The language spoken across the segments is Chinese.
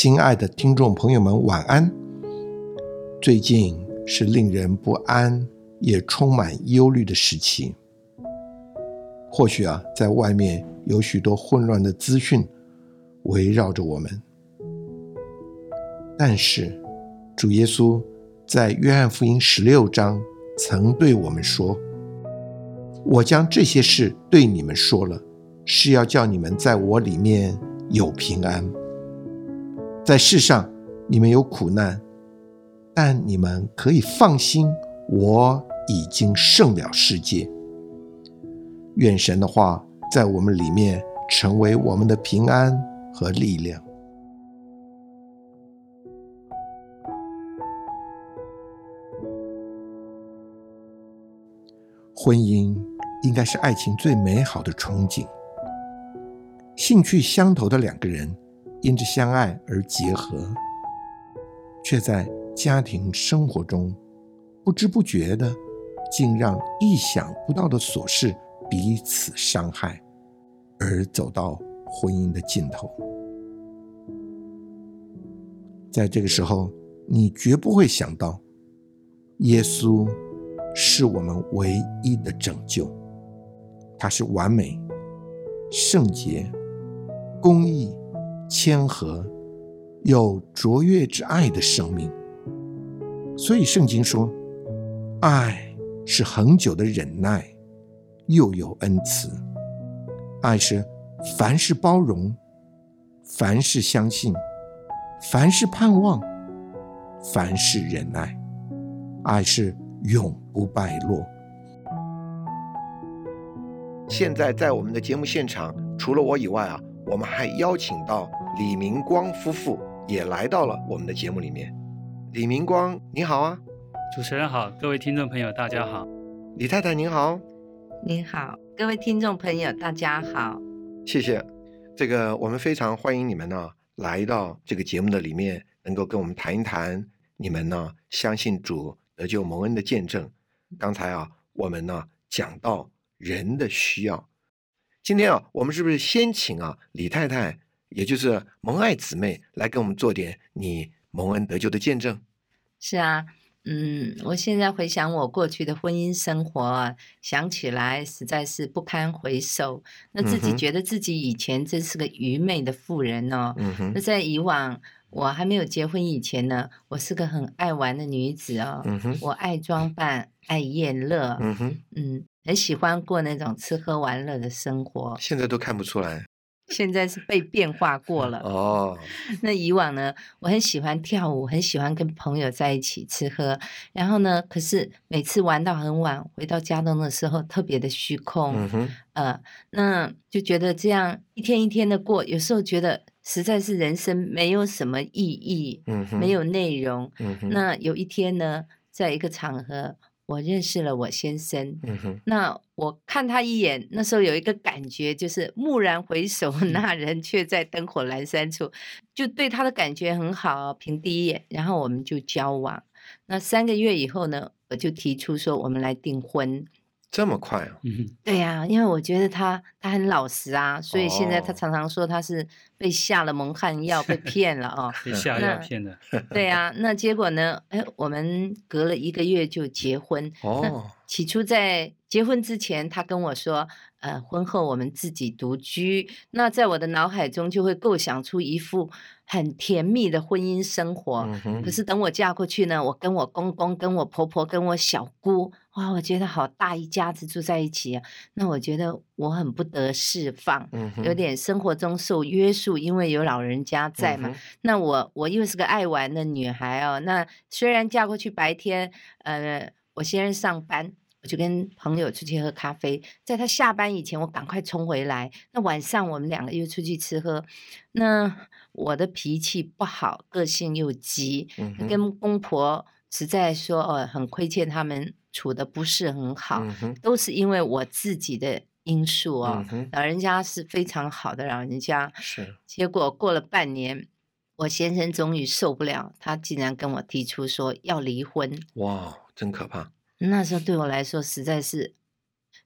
亲爱的听众朋友们，晚安。最近是令人不安也充满忧虑的时期。或许啊，在外面有许多混乱的资讯围绕着我们，但是主耶稣在约翰福音十六章曾对我们说：“我将这些事对你们说了，是要叫你们在我里面有平安。”在世上，你们有苦难，但你们可以放心，我已经胜了世界。愿神的话在我们里面成为我们的平安和力量。婚姻应该是爱情最美好的憧憬，兴趣相投的两个人。因着相爱而结合，却在家庭生活中不知不觉的，竟让意想不到的琐事彼此伤害，而走到婚姻的尽头。在这个时候，你绝不会想到，耶稣是我们唯一的拯救，他是完美、圣洁、公义。谦和有卓越之爱的生命，所以圣经说，爱是恒久的忍耐，又有恩慈；爱是凡事包容，凡事相信，凡事盼望，凡事忍耐；爱是永不败落。现在在我们的节目现场，除了我以外啊，我们还邀请到。李明光夫妇也来到了我们的节目里面。李明光，你好啊！主持人好，各位听众朋友，大家好。李太太您好，您好，各位听众朋友，大家好。谢谢，这个我们非常欢迎你们呢，来到这个节目的里面，能够跟我们谈一谈你们呢相信主得救蒙恩的见证。刚才啊，我们呢讲到人的需要，今天啊，我们是不是先请啊李太太？也就是蒙爱姊妹来给我们做点你蒙恩得救的见证。是啊，嗯，我现在回想我过去的婚姻生活，想起来实在是不堪回首。那自己觉得自己以前真是个愚昧的妇人哦。那在以往我还没有结婚以前呢，我是个很爱玩的女子哦。我爱装扮，爱宴乐，嗯，很喜欢过那种吃喝玩乐的生活。现在都看不出来。现在是被变化过了 哦。那以往呢，我很喜欢跳舞，很喜欢跟朋友在一起吃喝。然后呢，可是每次玩到很晚，回到家中的时候特别的虚空。嗯哼。呃，那就觉得这样一天一天的过，有时候觉得实在是人生没有什么意义，嗯没有内容。嗯哼。那有一天呢，在一个场合。我认识了我先生，那我看他一眼，那时候有一个感觉，就是蓦然回首，那人却在灯火阑珊处，就对他的感觉很好，凭第一眼，然后我们就交往。那三个月以后呢，我就提出说，我们来订婚。这么快啊？对呀，因为我觉得他他很老实啊，所以现在他常常说他是被下了蒙汗药，被骗了哦，被下药骗的。对呀，那结果呢？哎，我们隔了一个月就结婚。哦，起初在结婚之前，他跟我说。呃，婚后我们自己独居，那在我的脑海中就会构想出一副很甜蜜的婚姻生活。可是等我嫁过去呢，我跟我公公、跟我婆婆、跟我小姑，哇，我觉得好大一家子住在一起啊。那我觉得我很不得释放，有点生活中受约束，因为有老人家在嘛。那我我又是个爱玩的女孩哦。那虽然嫁过去白天，呃，我先生上班。我就跟朋友出去喝咖啡，在他下班以前，我赶快冲回来。那晚上我们两个又出去吃喝。那我的脾气不好，个性又急，跟公婆实在说哦，很亏欠他们处的不是很好，都是因为我自己的因素哦。老人家是非常好的老人家，是。结果过了半年，我先生终于受不了，他竟然跟我提出说要离婚。哇，真可怕！那时候对我来说实在是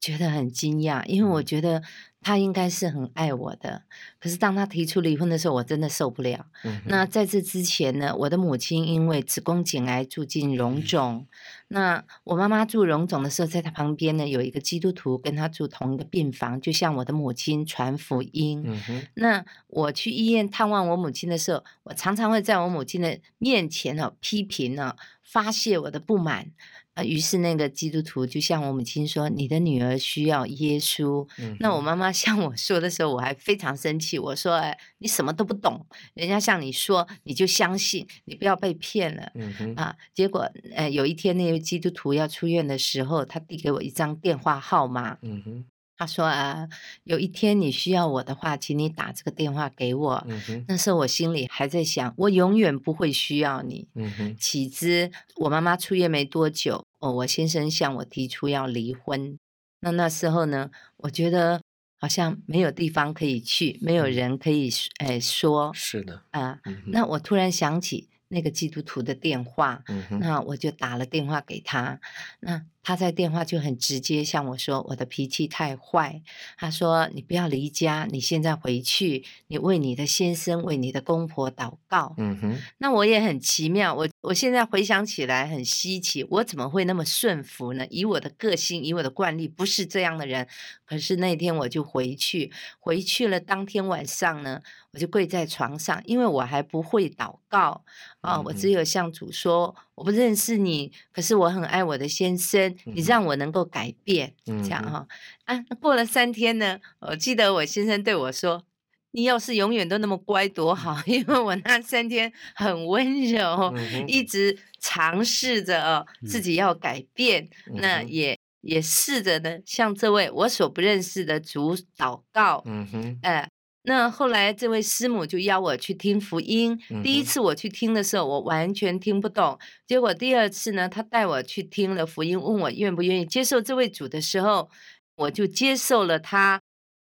觉得很惊讶，因为我觉得他应该是很爱我的，可是当他提出离婚的时候，我真的受不了。那在这之前呢，我的母亲因为子宫颈癌住进荣总，那我妈妈住荣总的时候，在她旁边呢有一个基督徒跟她住同一个病房，就像我的母亲传福音。那我去医院探望我母亲的时候，我常常会在我母亲的面前呢批评呢，发泄我的不满。啊，于是那个基督徒就向我母亲说：“你的女儿需要耶稣。”嗯那我妈妈向我说的时候，我还非常生气。我说：“哎，你什么都不懂，人家向你说你就相信，你不要被骗了。”嗯啊，结果呃，有一天那位基督徒要出院的时候，他递给我一张电话号码。嗯他说啊，有一天你需要我的话，请你打这个电话给我。嗯那时候我心里还在想，我永远不会需要你。嗯岂知我妈妈出院没多久，哦，我先生向我提出要离婚。那那时候呢，我觉得好像没有地方可以去，没有人可以诶说。是的啊，那我突然想起那个基督徒的电话，那我就打了电话给他。那。他在电话就很直接向我说：“我的脾气太坏。”他说：“你不要离家，你现在回去，你为你的先生、为你的公婆祷告。”嗯哼。那我也很奇妙，我我现在回想起来很稀奇，我怎么会那么顺服呢？以我的个性，以我的惯例，不是这样的人。可是那天我就回去，回去了。当天晚上呢，我就跪在床上，因为我还不会祷告啊，我只有向主说：“我不认识你，可是我很爱我的先生。”你让我能够改变，这样哈啊！过了三天呢，我记得我先生对我说：“你要是永远都那么乖多好。”因为我那三天很温柔，一直尝试着哦自己要改变，那也也试着呢向这位我所不认识的主祷告。嗯哼，哎。那后来，这位师母就邀我去听福音。第一次我去听的时候，我完全听不懂。结果第二次呢，他带我去听了福音，问我愿不愿意接受这位主的时候，我就接受了他。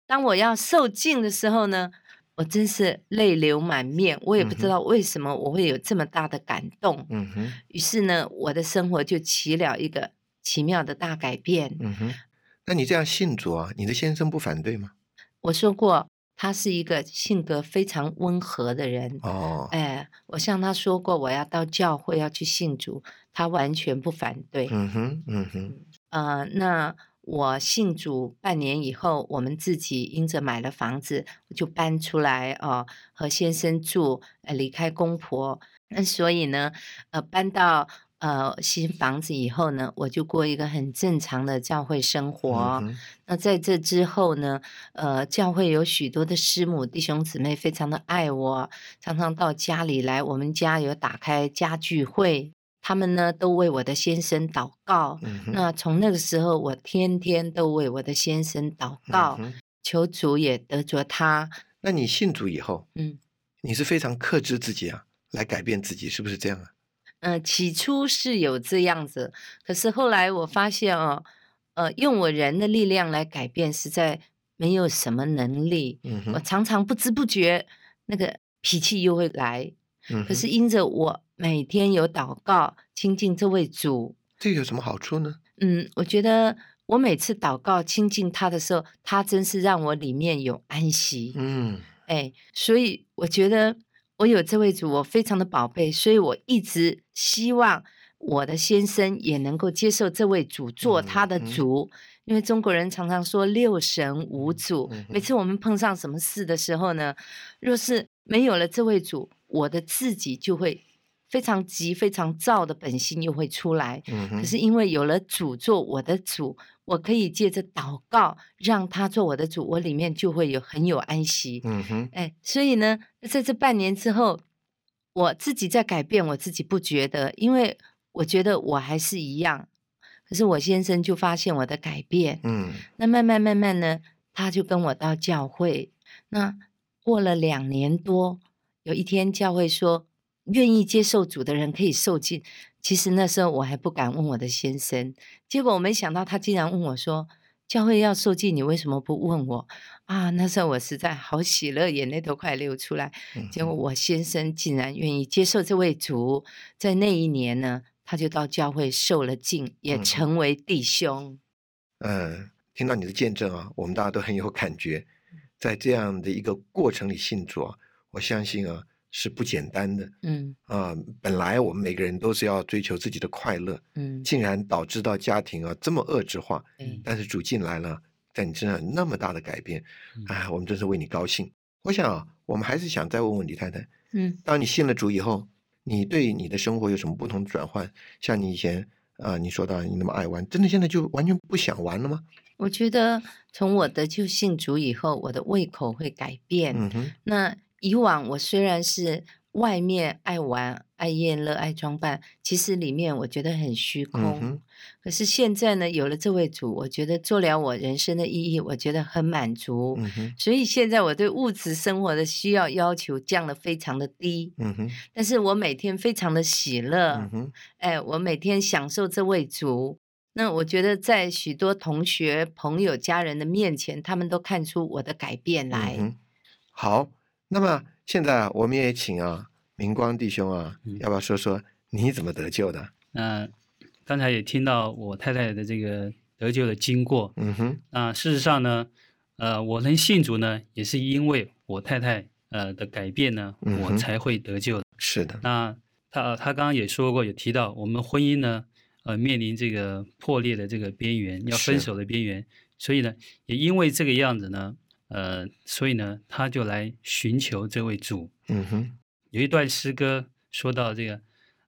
当我要受尽的时候呢，我真是泪流满面。我也不知道为什么我会有这么大的感动。嗯哼。于是呢，我的生活就起了一个奇妙的大改变。嗯哼。那你这样信主啊？你的先生不反对吗？我说过。他是一个性格非常温和的人哦，哎，我向他说过我要到教会要去信主，他完全不反对。嗯哼，嗯哼，呃，那我信主半年以后，我们自己因着买了房子，就搬出来哦，和先生住，呃，离开公婆，那所以呢，呃，搬到。呃，新房子以后呢，我就过一个很正常的教会生活。那在这之后呢，呃，教会有许多的师母弟兄姊妹非常的爱我，常常到家里来。我们家有打开家聚会，他们呢都为我的先生祷告。那从那个时候，我天天都为我的先生祷告，求主也得着他。那你信主以后，嗯，你是非常克制自己啊，来改变自己，是不是这样啊？嗯，起初是有这样子，可是后来我发现哦，呃，用我人的力量来改变，实在没有什么能力。嗯我常常不知不觉那个脾气又会来。嗯可是因着我每天有祷告亲近这位主，这有什么好处呢？嗯，我觉得我每次祷告亲近他的时候，他真是让我里面有安息。嗯，哎，所以我觉得。我有这位主，我非常的宝贝，所以我一直希望我的先生也能够接受这位主做他的主，因为中国人常常说六神无主。每次我们碰上什么事的时候呢，若是没有了这位主，我的自己就会。非常急、非常躁的本性又会出来，可是因为有了主做我的主，我可以借着祷告让他做我的主，我里面就会有很有安息。嗯哼，哎，所以呢，在这半年之后，我自己在改变，我自己不觉得，因为我觉得我还是一样。可是我先生就发现我的改变，嗯，那慢慢慢慢呢，他就跟我到教会。那过了两年多，有一天教会说。愿意接受主的人可以受尽。其实那时候我还不敢问我的先生，结果我没想到他竟然问我说：“教会要受尽，你为什么不问我？”啊，那时候我实在好喜乐，眼泪都快流出来。结果我先生竟然愿意接受这位主，在那一年呢，他就到教会受了尽，也成为弟兄。嗯，听到你的见证啊，我们大家都很有感觉，在这样的一个过程里信主啊，我相信啊是不简单的。嗯啊，本来我们每个人都是要追求自己的快乐，嗯，竟然导致到家庭啊这么恶质化。嗯，但是主进来了，在你身上有那么大的改变，嗯哎，我们真是为你高兴。我想啊，我们还是想再问问李太太，嗯当你信了主以后，你对你的生活有什么不同的转换？像你以前啊、你说到你那么爱玩，真的现在就完全不想玩了吗？我觉得从我的就信主以后，我的胃口会改变。嗯哼，那以往我虽然是外面爱玩、爱宴乐、爱装扮，其实里面我觉得很虚空。嗯，可是现在呢，有了这位主，我觉得做了我人生的意义，我觉得很满足。嗯，所以现在我对物质生活的需要要求降得非常的低，但是我每天非常的喜乐，嗯哼，哎，我每天享受这位主。那我觉得在许多同学、朋友、家人的面前，他们都看出我的改变来。嗯，好，那么现在啊，我们也请啊明光弟兄啊，嗯要不要说说你怎么得救的？那刚才也听到我太太的这个得救的经过。嗯哼，那事实上呢，呃，我能信主呢，也是因为我太太呃的改变呢，我才会得救的。是的，那他他刚刚也说过，有提到我们婚姻呢，呃，面临这个破裂的这个边缘，要分手的边缘，所以呢，也因为这个样子呢，呃，所以呢，他就来寻求这位主。嗯哼，有一段诗歌说到这个，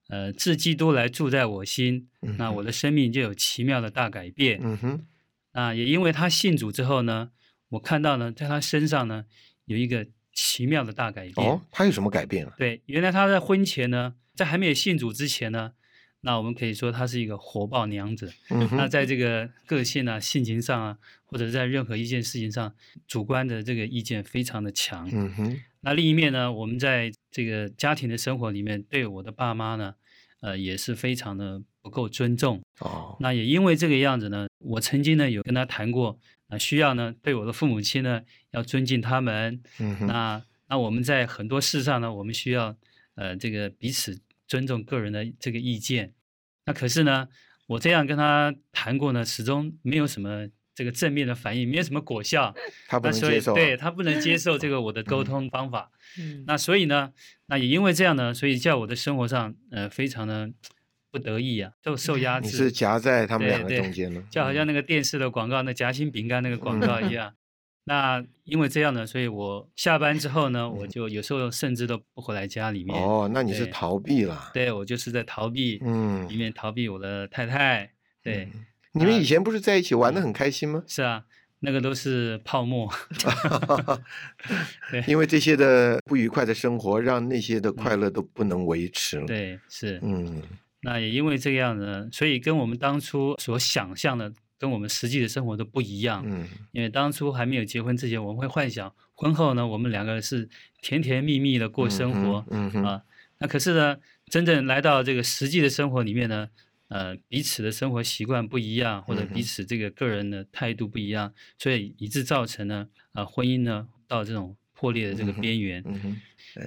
呃，自基督来住在我心，嗯那我的生命就有奇妙的大改变。嗯哼，那也因为他信主之后呢，我看到呢，在他身上呢有一个奇妙的大改变。哦，他有什么改变啊？对，原来他在婚前呢，在还没有信主之前呢，那我们可以说她是一个火爆娘子。嗯那，在这个个性啊、性情上啊，或者在任何一件事情上，主观的这个意见非常的强。嗯哼，那另一面呢，我们在这个家庭的生活里面，对我的爸妈呢，呃，也是非常的不够尊重。哦，那也因为这个样子呢，我曾经呢有跟他谈过，啊、需要呢对我的父母亲呢要尊敬他们。嗯哼，那那我们在很多事上呢，我们需要呃这个彼此尊重个人的这个意见。那可是呢，我这样跟他谈过呢，始终没有什么这个正面的反应，没有什么果效。他不能接受啊，对他不能接受这个 我的沟通方法。嗯，那所以呢，那也因为这样呢，所以在我的生活上，呃，非常的不得意啊，就受压制。你是夹在他们两个中间了，就好像嗯那个电视的广告，那夹心饼干那个广告一样。那因为这样呢，所以我下班之后呢，我就有时候甚至都不回来家里面。哦，那你是逃避了，对我就是在逃避，嗯里，面逃避我的太太。对，嗯你们以前不是在一起玩的很开心吗？是啊，那个都是泡沫。对因为这些的不愉快的生活，让那些的快乐都不能维持了。，对，是。嗯那也因为这个样子呢，所以跟我们当初所想象的，跟我们实际的生活都不一样。嗯因为当初还没有结婚之前，我们会幻想婚后呢，我们两个人是甜甜蜜蜜的过生活、嗯嗯，啊。那可是呢，真正来到这个实际的生活里面呢，呃，彼此的生活习惯不一样，或者彼此这个个人的态度不一样，所以以致造成呢，呃，婚姻呢到这种破裂的这个边缘。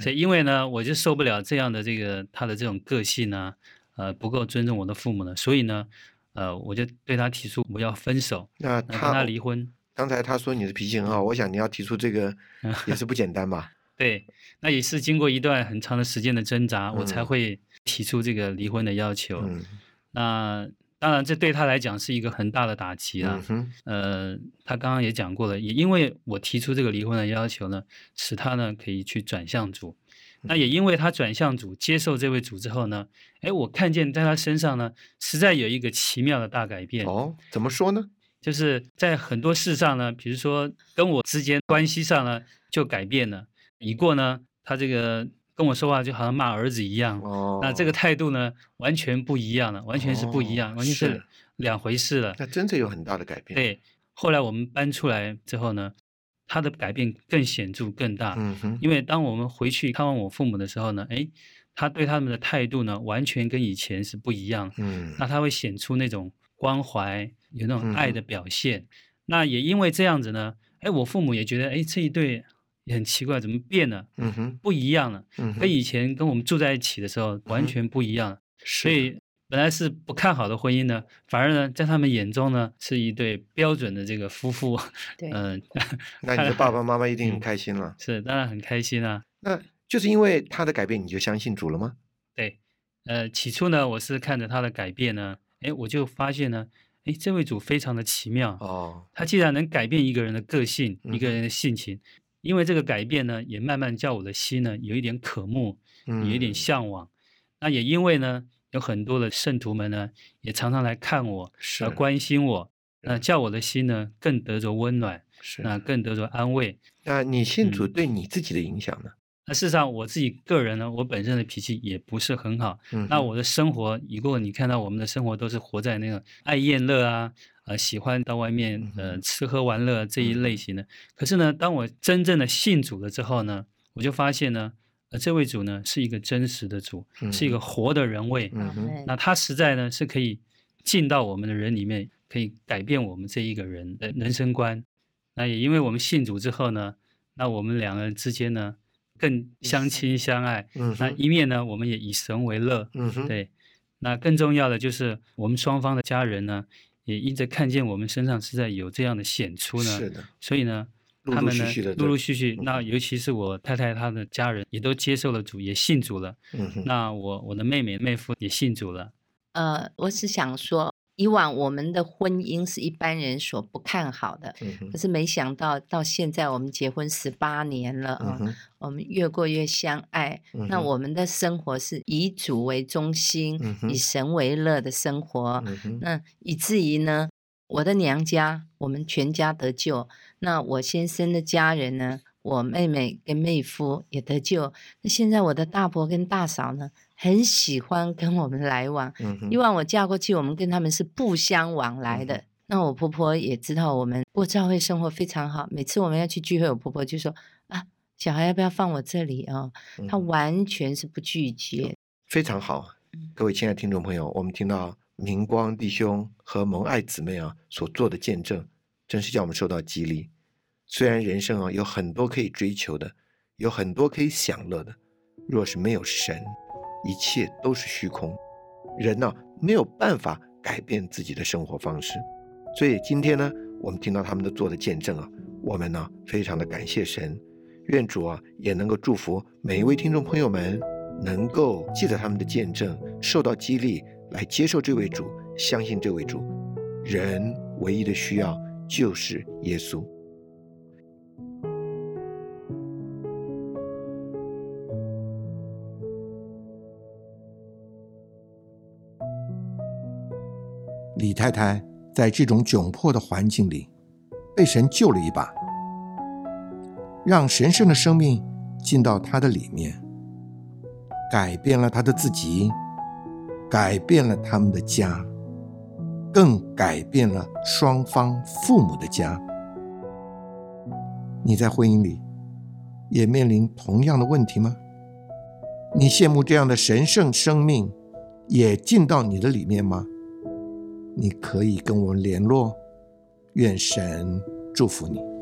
所以因为呢，我就受不了这样的这个他的这种个性呢，呃，不够尊重我的父母呢，所以呢，呃，我就对他提出我要分手，那他他离婚。刚才他说你的脾气很好，我想你要提出这个 也是不简单吧？对，那也是经过一段很长的时间的挣扎，我才嗯会提出这个离婚的要求。嗯那当然，这对他来讲是一个很大的打击啊嗯。他刚刚也讲过了，也因为我提出这个离婚的要求呢，使他呢可以去转向主。那也因为他转向主，接受这位主之后呢，哎，我看见在他身上呢，实在有一个奇妙的大改变。哦，怎么说呢？就是在很多事上呢，比如说跟我之间关系上呢，就改变了。已过呢，他这个跟我说话就好像骂儿子一样，哦，那这个态度呢，完全不一样了，完全是不一样，哦完全是是两回事了。那真的有很大的改变。，对，后来我们搬出来之后呢，他的改变更显著、更大。嗯哼，因为当我们回去看望我父母的时候呢，哎，他对他们的态度呢，完全跟以前是不一样。嗯那他会显出那种关怀，有那种爱的嗯表现。那也因为这样子呢，哎，我父母也觉得，哎，这一对也很奇怪，怎么变了，嗯哼，不一样了，嗯哼，跟以前跟我们住在一起的时候完全不一样所以本来是不看好的婚姻呢，反而呢，在他们眼中呢，是一对标准的这个夫妇。对，嗯，那你的爸爸妈妈一定很开心了。是，当然很开心啊。那就是因为他的改变，你就相信主了吗？对，呃，起初呢，我是看着他的改变呢，哎，我就发现呢，哎，这位主非常的奇妙哦。他既然能改变一个人的个性，一个人的性情，因为这个改变呢，也慢慢叫我的心呢有一点渴慕，有一点向往。那也因为呢。有很多的圣徒们呢，也常常来看我，来关心我，那叫我的心呢更得着温暖，是那更得着安慰。那你信主对你自己的影响呢？那事实上我自己个人呢，我本身的脾气也不是很好。嗯，那我的生活，如果你看到我们的生活都是活在那个爱宴乐啊，呃，喜欢到外面呃吃喝玩乐这一类型的。可是呢，当我真正的信主了之后呢，我就发现呢。这位主呢，是一个真实的主，是一个活的人位。那他实在呢，是可以进到我们的人里面，可以改变我们这一个人的人生观。那也因为我们信主之后呢，那我们两个人之间呢，更相亲相爱。那一面呢，我们也以神为乐。对，那更重要的就是我们双方的家人呢，也因着看见我们身上是在有这样的显出呢，是的所以呢。他们呢，陆陆续续，那尤其是我太太她的家人也都接受了主，也信主了。嗯那我我的妹妹妹夫也信主了。呃，我是想说，以往我们的婚姻是一般人所不看好的，可是没想到到现在我们结婚十八年了啊，我们越过越相爱。那我们的生活是以主为中心，以神为乐的生活。那以至于呢？我的娘家，我们全家得救。那我先生的家人呢？我妹妹跟妹夫也得救。那现在我的大伯跟大嫂呢，很喜欢跟我们来往。以往我嫁过去，我们跟他们是不相往来的。那我婆婆也知道我们过教会生活非常好。每次我们要去聚会，我婆婆就说：“啊，小孩要不要放我这里啊？”她完全是不拒绝。非常好，各位亲爱的听众朋友，我们听到。明光弟兄和蒙爱姊妹啊所做的见证，真是叫我们受到激励。虽然人生啊有很多可以追求的，有很多可以享乐的，若是没有神，一切都是虚空。人呢没有办法改变自己的生活方式。所以今天呢，我们听到他们的做的见证啊，我们呢非常的感谢神。愿主啊也能够祝福每一位听众朋友们，能够记得他们的见证，受到激励。来接受这位主，相信这位主，人唯一的需要就是耶稣。李太太在这种窘迫的环境里，被神救了一把，让神圣的生命进到她的里面，改变了她的自己。改变了他们的家，更改变了双方父母的家。你在婚姻里也面临同样的问题吗？你羡慕这样的神圣生命也进到你的里面吗？你可以跟我联络，愿神祝福你。